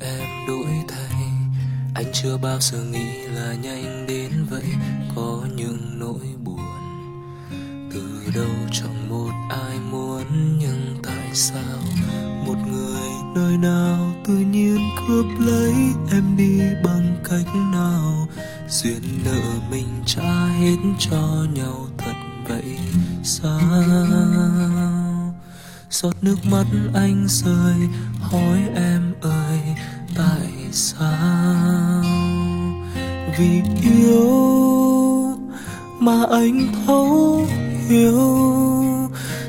em đổi thay. Anh chưa bao giờ nghĩ là nhanh đến vậy. Có những nỗi buồn từ đâu chẳng một ai muốn. Nhưng tại sao một người nơi nào tự nhiên cướp lấy em đi bằng cách nào? Duyên nợ mình trả hết cho nhau thật vậy sao? Giọt nước mắt anh rơi, hỏi em ơi sao? Vì yêu mà anh thấu hiểu.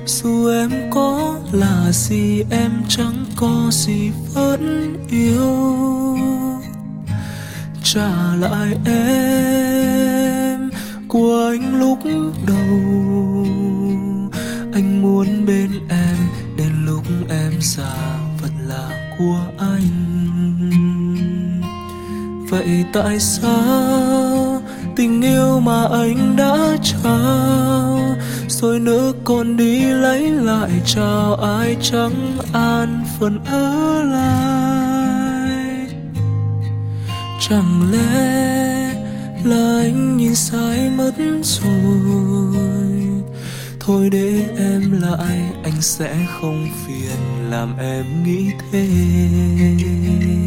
Dù em có là gì, em chẳng có gì vẫn yêu. Trả lại em của anh lúc đầu. Anh muốn bên em đến lúc em già vẫn là của anh vậy tại sao tình yêu mà anh đã trao? Rồi nữa còn đi lấy lại chào ai chẳng an phận ở lại? Chẳng lẽ là anh nhìn sai mất rồi? Thôi để em lại, anh sẽ không phiền làm em nghĩ thêm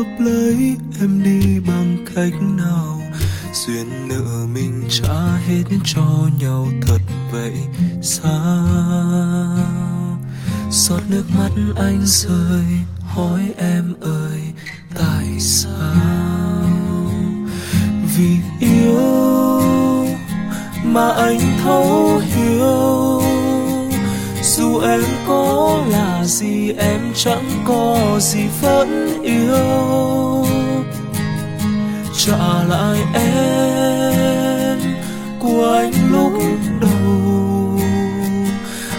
cướp lấy em đi bằng cách nào? Duyên nợ mình trả hết cho nhau thật vậy sao? Giọt nước mắt anh rơi, hỏi em ơi, tại sao? Vì yêu mà anh thấu hiểu, dù em có là gì, em chẳng có gì vẫn yêu lại em của anh lúc đầu.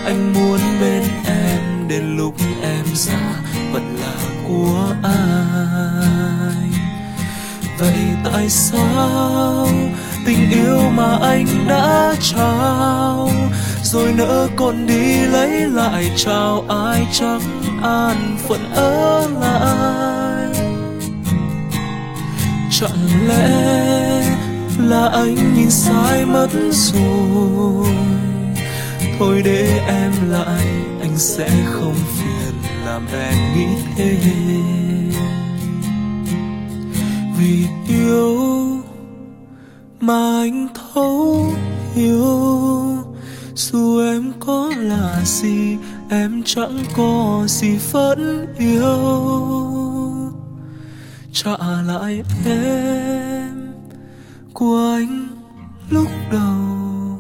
Anh muốn bên em đến lúc em già, vẫn là của ai? Vậy tại sao tình yêu mà anh đã trao, rồi nỡ còn đi lấy lại chào ai chẳng an phận ở lại? Chẳng lẽ là anh nhìn sai mất rồi thôi để em lại, anh sẽ không phiền làm em nghĩ thế. vì yêu mà anh thấu hiểu, dù em có là gì, em chẳng có gì vẫn yêu trả lại em. Của anh lúc đầu,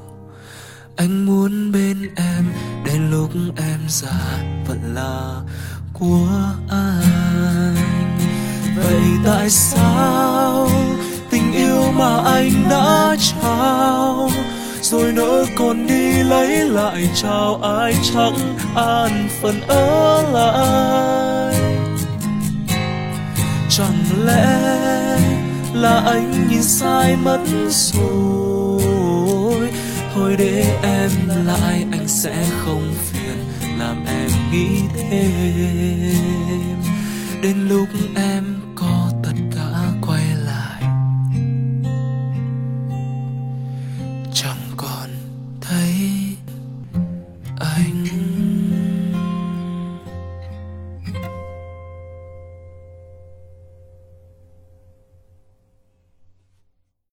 anh muốn bên em đến lúc em già vẫn là của anh. Vậy tại sao tình yêu mà anh đã trao, rồi nỡ còn đi lấy lại, chào ai chẳng an phận ở lại? Chẳng lẽ là anh nhìn sai mất rồi thôi để em lại, anh sẽ không phiền, làm em nghĩ thêm đến lúc em.